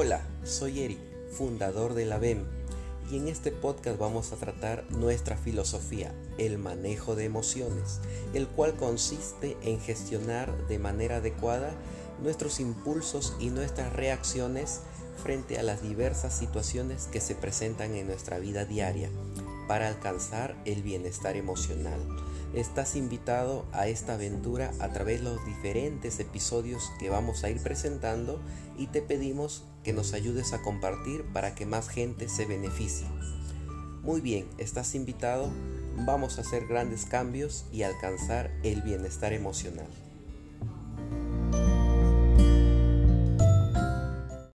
Hola, soy Eric, fundador de la BEM, y en este podcast vamos a tratar nuestra filosofía, el manejo de emociones, el cual consiste en gestionar de manera adecuada nuestros impulsos y nuestras reacciones frente a las diversas situaciones que se presentan en nuestra vida diaria para alcanzar el bienestar emocional. Estás invitado a esta aventura a través de los diferentes episodios que vamos a ir presentando y te pedimos que nos ayudes a compartir para que más gente se beneficie. Muy bien, estás invitado, vamos a hacer grandes cambios y alcanzar el bienestar emocional.